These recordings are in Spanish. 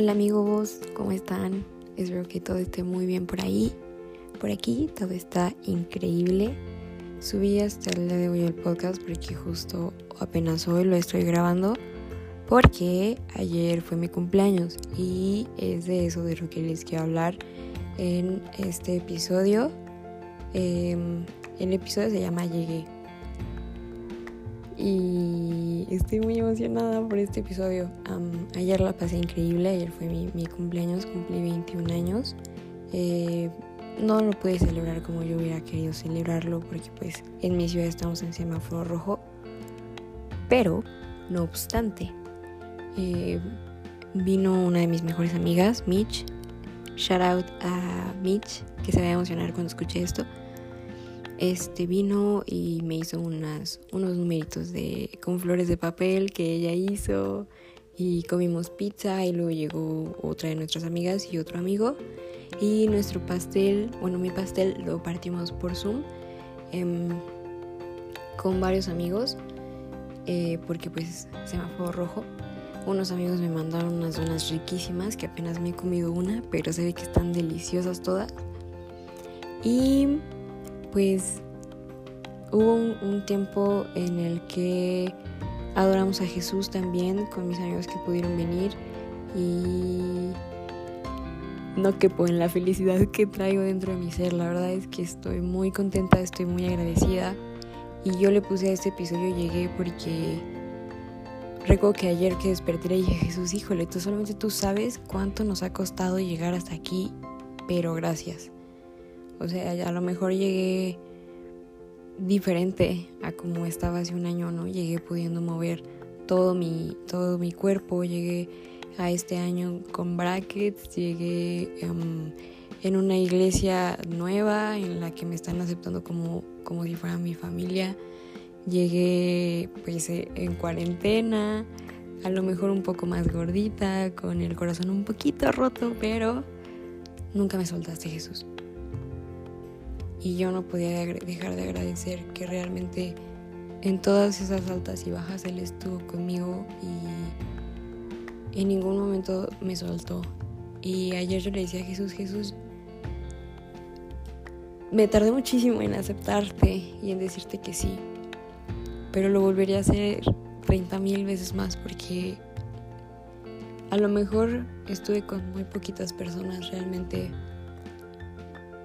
Hola amigos, ¿cómo están? Espero que todo esté muy bien por ahí. Por aquí todo está increíble. Subí hasta el día de hoy el podcast porque justo apenas hoy lo estoy grabando porque ayer fue mi cumpleaños y es de eso de lo que les quiero hablar en este episodio. Em, el episodio se llama Llegué y estoy muy emocionada por este episodio. ayer la pasé increíble, ayer fue mi, cumpleaños, cumplí 21 años. Eh, no lo pude celebrar como yo hubiera querido celebrarlo porque pues en mi ciudad estamos en semáforo rojo. Pero, no obstante, eh, vino una de mis mejores amigas, Mitch. Shout out a Mitch, que se va a emocionar cuando escuche esto este vino y me hizo unos numeritos de, con flores de papel que ella hizo y comimos pizza y luego llegó otra de nuestras amigas y otro amigo y nuestro pastel, bueno mi pastel lo partimos por Zoom em, con varios amigos eh, porque pues semáforo rojo. Unos amigos me mandaron unas donas riquísimas que apenas me he comido una, pero se ve que están deliciosas todas. Y pues hubo un, tiempo en el que adoramos a Jesús también con mis amigos que pudieron venir y no quepo en la felicidad que traigo dentro de mi ser. La verdad es que estoy muy contenta, estoy muy agradecida. Y yo le puse a este episodio, llegué porque recuerdo que ayer que desperté dije, Jesús, híjole, tú solamente tú sabes cuánto nos ha costado llegar hasta aquí, pero gracias. O sea, a lo mejor llegué diferente a como estaba hace un año, ¿no? Llegué pudiendo mover todo mi, todo mi cuerpo, llegué a este año con brackets, llegué em, en una iglesia nueva en la que me están aceptando como, como si fuera mi familia, llegué pues eh, en cuarentena, a lo mejor un poco más gordita, con el corazón un poquito roto, pero nunca me soltaste Jesús y yo no podía dejar de agradecer que realmente en todas esas altas y bajas Él estuvo conmigo y en ningún momento me soltó. Y ayer yo le decía a Jesús, Jesús, me tardé muchísimo en aceptarte y en decirte que sí, pero lo volvería a hacer 30 mil veces más porque a lo mejor estuve con muy poquitas personas realmente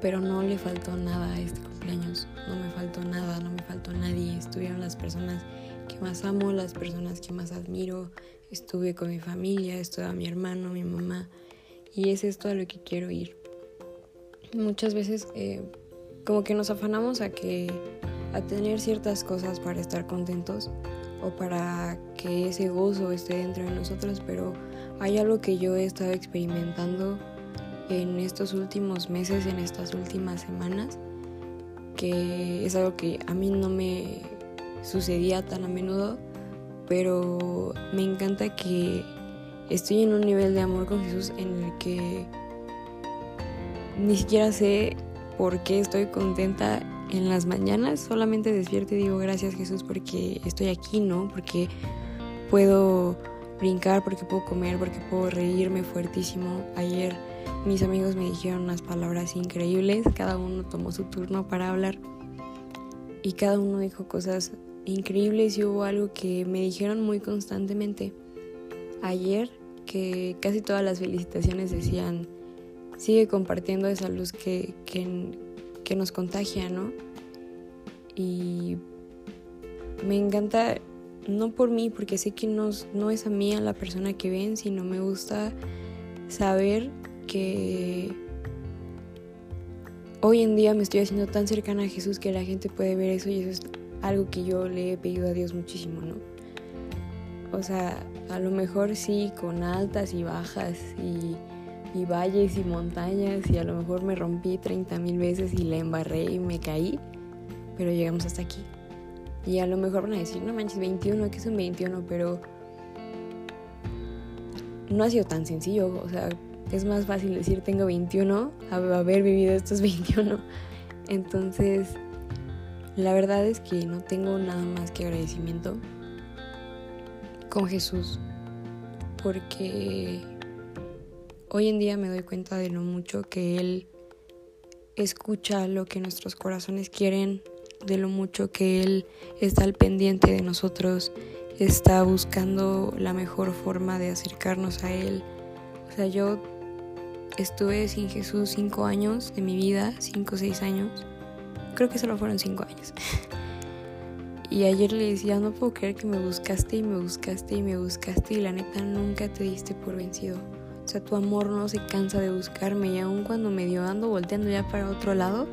pero no le faltó nada a este cumpleaños, no me faltó nada, no me faltó nadie, estuvieron las personas que más amo, las personas que más admiro, estuve con mi familia, estuve a mi hermano, mi mamá, y es esto a lo que quiero ir. Muchas veces eh, como que nos afanamos a que a tener ciertas cosas para estar contentos o para que ese gozo esté dentro de nosotros, pero hay algo que yo he estado experimentando en estos últimos meses, en estas últimas semanas, que es algo que a mí no me sucedía tan a menudo, pero me encanta que estoy en un nivel de amor con Jesús en el que ni siquiera sé por qué estoy contenta en las mañanas, solamente despierto y digo gracias Jesús porque estoy aquí, ¿no? Porque puedo brincar, porque puedo comer, porque puedo reírme fuertísimo. Ayer mis amigos me dijeron unas palabras increíbles, cada uno tomó su turno para hablar y cada uno dijo cosas increíbles y hubo algo que me dijeron muy constantemente. Ayer que casi todas las felicitaciones decían, sigue compartiendo esa luz que, que, nos contagia, ¿no? Y me encanta, no por mí, porque sé que no, no es a mí a la persona que ven, sino me gusta saber que hoy en día me estoy haciendo tan cercana a Jesús que la gente puede ver eso y eso es algo que yo le he pedido a Dios muchísimo, ¿no? O sea, a lo mejor sí, con altas y bajas y, valles y montañas y a lo mejor me rompí 30 mil veces y le embarré y me caí, pero llegamos hasta aquí. Y a lo mejor van a decir, no manches, 21, que es un 21, pero no ha sido tan sencillo, o sea, es más fácil decir tengo 21 a haber vivido estos 21. Entonces, la verdad es que no tengo nada más que agradecimiento con Jesús, porque hoy en día me doy cuenta de lo mucho que Él escucha lo que nuestros corazones quieren, de lo mucho que Él está al pendiente de nosotros, está buscando la mejor forma de acercarnos a Él. O sea, yo estuve sin Jesús cinco años de mi vida, cinco o seis años. Creo que solo fueron cinco años. y ayer le decía, no puedo creer que me buscaste y me buscaste y me buscaste y la neta nunca te diste por vencido. O sea, tu amor no se cansa de buscarme y aun cuando me dio ando volteando ya para otro lado,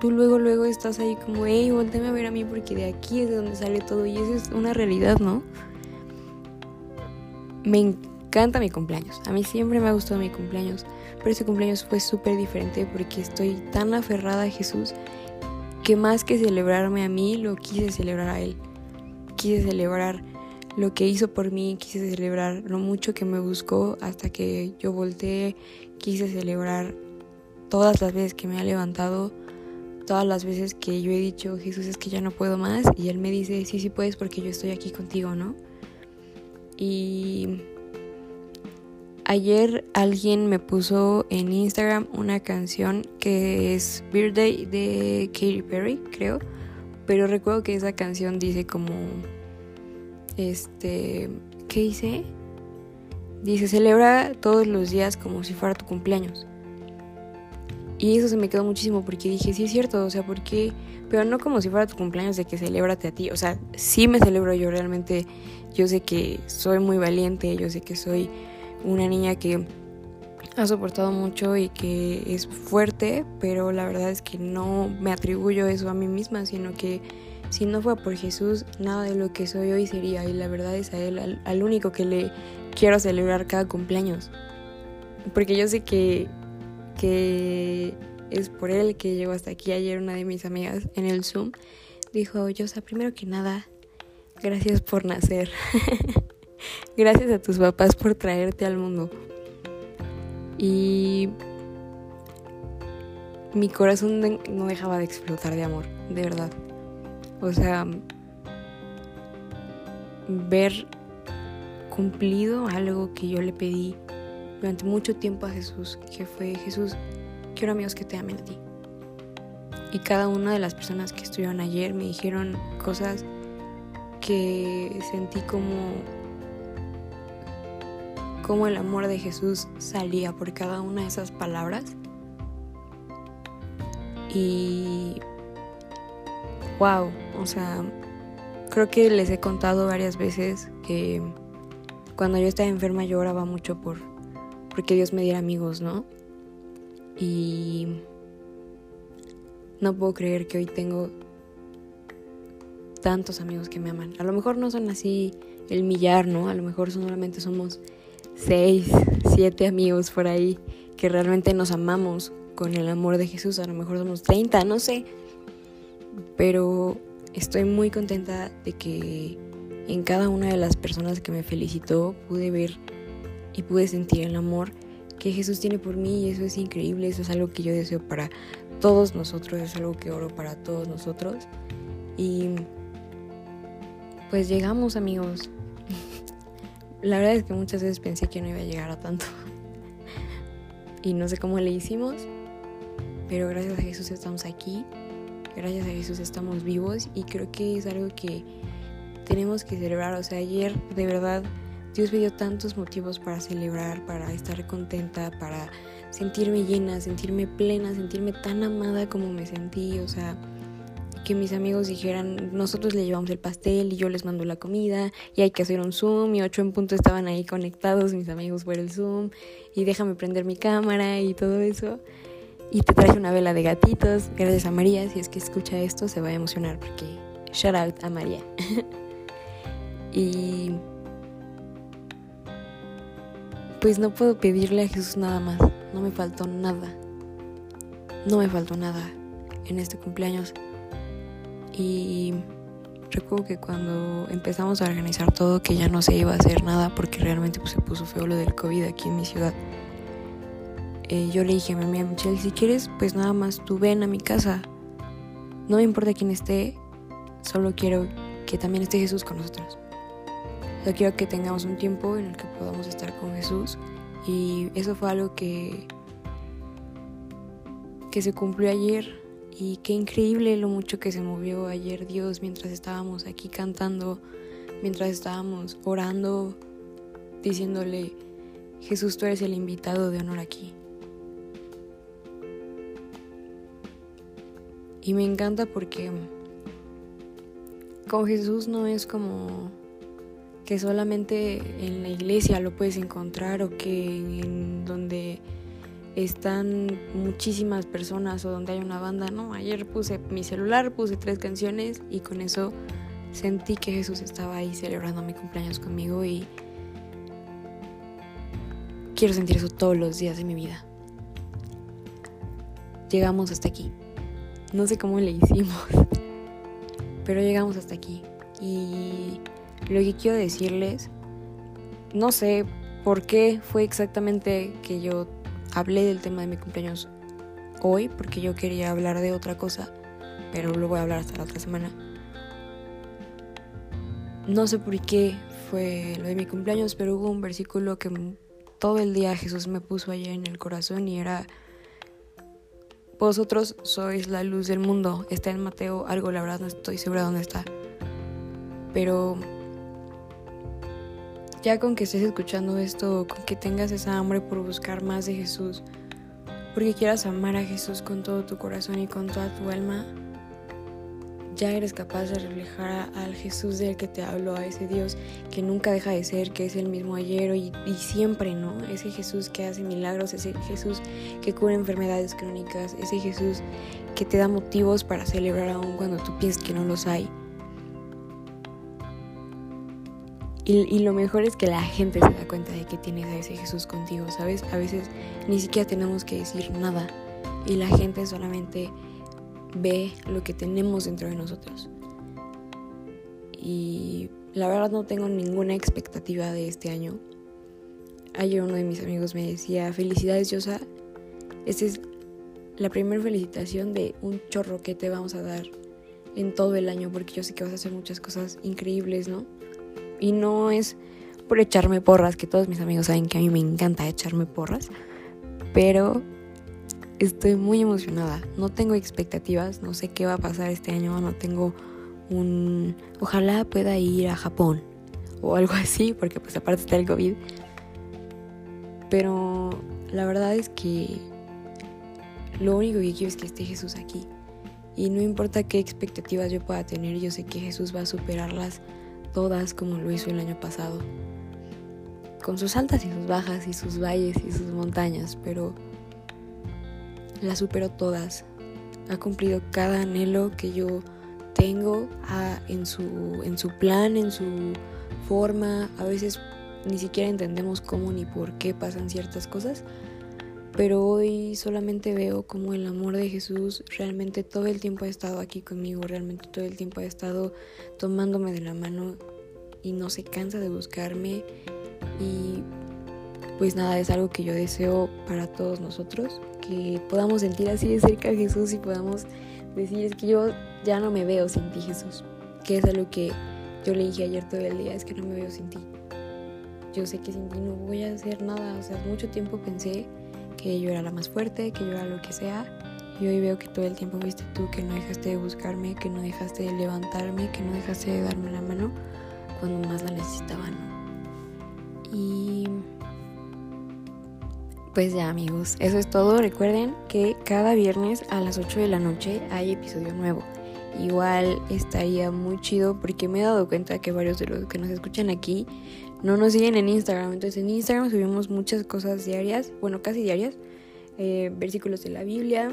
tú luego, luego estás ahí como, hey, volteame a ver a mí porque de aquí es de donde sale todo y eso es una realidad, ¿no? Me encanta mi cumpleaños, a mí siempre me ha gustado mi cumpleaños, pero ese cumpleaños fue súper diferente porque estoy tan aferrada a Jesús que más que celebrarme a mí, lo quise celebrar a Él. Quise celebrar lo que hizo por mí, quise celebrar lo mucho que me buscó hasta que yo volteé, quise celebrar todas las veces que me ha levantado todas las veces que yo he dicho, Jesús, es que ya no puedo más, y Él me dice, sí, sí puedes porque yo estoy aquí contigo, ¿no? Y ayer alguien me puso en Instagram una canción que es Birthday de Katy Perry, creo, pero recuerdo que esa canción dice como, este, ¿qué dice? Dice, celebra todos los días como si fuera tu cumpleaños. Y eso se me quedó muchísimo porque dije, sí es cierto, o sea, ¿por qué? Pero no como si fuera tu cumpleaños de que celébrate a ti. O sea, sí me celebro yo realmente. Yo sé que soy muy valiente, yo sé que soy una niña que ha soportado mucho y que es fuerte, pero la verdad es que no me atribuyo eso a mí misma, sino que si no fuera por Jesús, nada de lo que soy hoy sería. Y la verdad es a Él, al, al único que le quiero celebrar cada cumpleaños. Porque yo sé que que es por él que llegó hasta aquí. Ayer una de mis amigas en el Zoom dijo, Yosa, primero que nada, gracias por nacer. gracias a tus papás por traerte al mundo. Y mi corazón no dejaba de explotar de amor, de verdad. O sea, ver cumplido algo que yo le pedí durante mucho tiempo a Jesús, que fue Jesús, quiero amigos que te amen a ti. Y cada una de las personas que estuvieron ayer me dijeron cosas que sentí como como el amor de Jesús salía por cada una de esas palabras. Y wow, o sea, creo que les he contado varias veces que cuando yo estaba enferma yo oraba mucho por porque Dios me diera amigos, ¿no? Y no puedo creer que hoy tengo tantos amigos que me aman. A lo mejor no son así el millar, ¿no? A lo mejor solamente somos seis, siete amigos por ahí que realmente nos amamos con el amor de Jesús. A lo mejor somos 30, no sé. Pero estoy muy contenta de que en cada una de las personas que me felicitó pude ver y pude sentir el amor que Jesús tiene por mí y eso es increíble, eso es algo que yo deseo para todos nosotros, es algo que oro para todos nosotros. Y pues llegamos amigos. La verdad es que muchas veces pensé que no iba a llegar a tanto. Y no sé cómo le hicimos, pero gracias a Jesús estamos aquí, gracias a Jesús estamos vivos y creo que es algo que tenemos que celebrar. O sea, ayer de verdad Dios me dio tantos motivos para celebrar, para estar contenta, para sentirme llena, sentirme plena, sentirme tan amada como me sentí, o sea, que mis amigos dijeran, nosotros le llevamos el pastel y yo les mando la comida y hay que hacer un Zoom y ocho en punto estaban ahí conectados mis amigos por el Zoom y déjame prender mi cámara y todo eso. Y te traje una vela de gatitos, gracias a María, si es que escucha esto se va a emocionar porque shout out a María. y pues no puedo pedirle a Jesús nada más. No me faltó nada. No me faltó nada en este cumpleaños. Y recuerdo que cuando empezamos a organizar todo, que ya no se iba a hacer nada porque realmente pues, se puso feo lo del COVID aquí en mi ciudad. Eh, yo le dije a mi amiga Michelle, si quieres, pues nada más tú ven a mi casa. No me importa quién esté, solo quiero que también esté Jesús con nosotros. Yo quiero que tengamos un tiempo en el que podamos estar con Jesús Y eso fue algo que, que se cumplió ayer. Y qué increíble lo mucho que se movió ayer Dios mientras estábamos aquí cantando, mientras estábamos orando, diciéndole, Jesús, tú eres el invitado de honor aquí. Y me encanta porque con Jesús no es como que solamente en la iglesia lo puedes encontrar o que en donde están muchísimas personas o donde hay una banda, no, ayer puse mi celular, puse tres canciones y con eso sentí que Jesús estaba ahí celebrando mi cumpleaños conmigo y quiero sentir eso todos los días de mi vida. Llegamos hasta aquí. No sé cómo le hicimos, pero llegamos hasta aquí. Y lo que quiero decirles, no sé por qué fue exactamente que yo hablé del tema de mi cumpleaños hoy, porque yo quería hablar de otra cosa, pero lo voy a hablar hasta la otra semana. No sé por qué fue lo de mi cumpleaños, pero hubo un versículo que todo el día Jesús me puso allá en el corazón y era vosotros sois la luz del mundo. Está en Mateo algo, la verdad no estoy segura dónde está. Pero ya con que estés escuchando esto, con que tengas esa hambre por buscar más de Jesús, porque quieras amar a Jesús con todo tu corazón y con toda tu alma, ya eres capaz de reflejar al Jesús del que te hablo, a ese Dios que nunca deja de ser, que es el mismo ayer y, y, siempre, ¿no? Ese Jesús que hace milagros, ese Jesús que cura enfermedades crónicas, ese Jesús que te da motivos para celebrar aún cuando tú piensas que no los hay. Y, y, lo mejor es que la gente se da cuenta de que tienes a ese Jesús contigo, ¿sabes? A veces ni siquiera tenemos que decir nada y la gente solamente ve lo que tenemos dentro de nosotros. Y la verdad no tengo ninguna expectativa de este año. Ayer uno de mis amigos me decía, felicidades Yosa, esta es la primera felicitación de un chorro que te vamos a dar en todo el año, porque yo sé que vas a hacer muchas cosas increíbles, ¿no? Y no es por echarme porras, que todos mis amigos saben que a mí me encanta echarme porras, pero estoy muy emocionada. No tengo expectativas, no sé qué va a pasar este año, no tengo un... Ojalá pueda ir a Japón o algo así, porque pues aparte está el COVID. Pero la verdad es que lo único que quiero es que esté Jesús aquí. Y no importa qué expectativas yo pueda tener, yo sé que Jesús va a superarlas todas como lo hizo el año pasado. Con sus altas y sus bajas y sus valles y sus montañas, pero las superó todas. Ha cumplido cada anhelo que yo tengo en, su, en su plan, en su forma. A veces ni siquiera entendemos cómo ni por qué pasan ciertas cosas. Pero hoy solamente veo como el amor de Jesús realmente todo el tiempo ha estado aquí conmigo, realmente todo el tiempo ha estado tomándome de la mano y no se cansa de buscarme. Y pues nada, es algo que yo deseo para todos nosotros, que podamos sentir así de cerca a Jesús y podamos decir, es que yo ya no me veo sin ti Jesús, que es algo que yo le dije ayer todo el día, es que no me veo sin ti. Yo sé que sin ti no voy a hacer nada, o sea, mucho tiempo pensé que yo era la más fuerte, que yo era lo que sea, y hoy veo que todo el tiempo fuiste tú, que no dejaste de buscarme, que no dejaste de levantarme, que no dejaste de darme la mano cuando más la necesitaba. Y pues ya amigos, eso es todo. Recuerden que cada viernes a las 8 de la noche hay episodio nuevo. Igual estaría muy chido porque me he dado cuenta que varios de los que nos escuchan aquí no nos siguen en Instagram. Entonces en Instagram subimos muchas cosas diarias, bueno, casi diarias. Eh, versículos de la Biblia,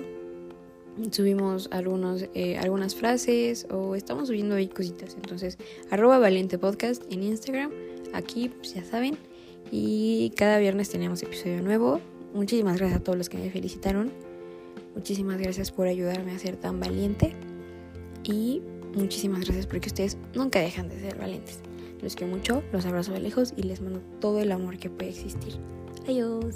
subimos algunos, eh, algunas frases o estamos subiendo ahí cositas. Entonces, arroba valiente podcast en Instagram. Aquí, pues ya saben. Y cada viernes tenemos episodio nuevo. Muchísimas gracias a todos los que me felicitaron. Muchísimas gracias por ayudarme a ser tan valiente. Y muchísimas gracias porque ustedes nunca dejan de ser valientes. Los quiero mucho, los abrazo de lejos y les mando todo el amor que puede existir. Adiós.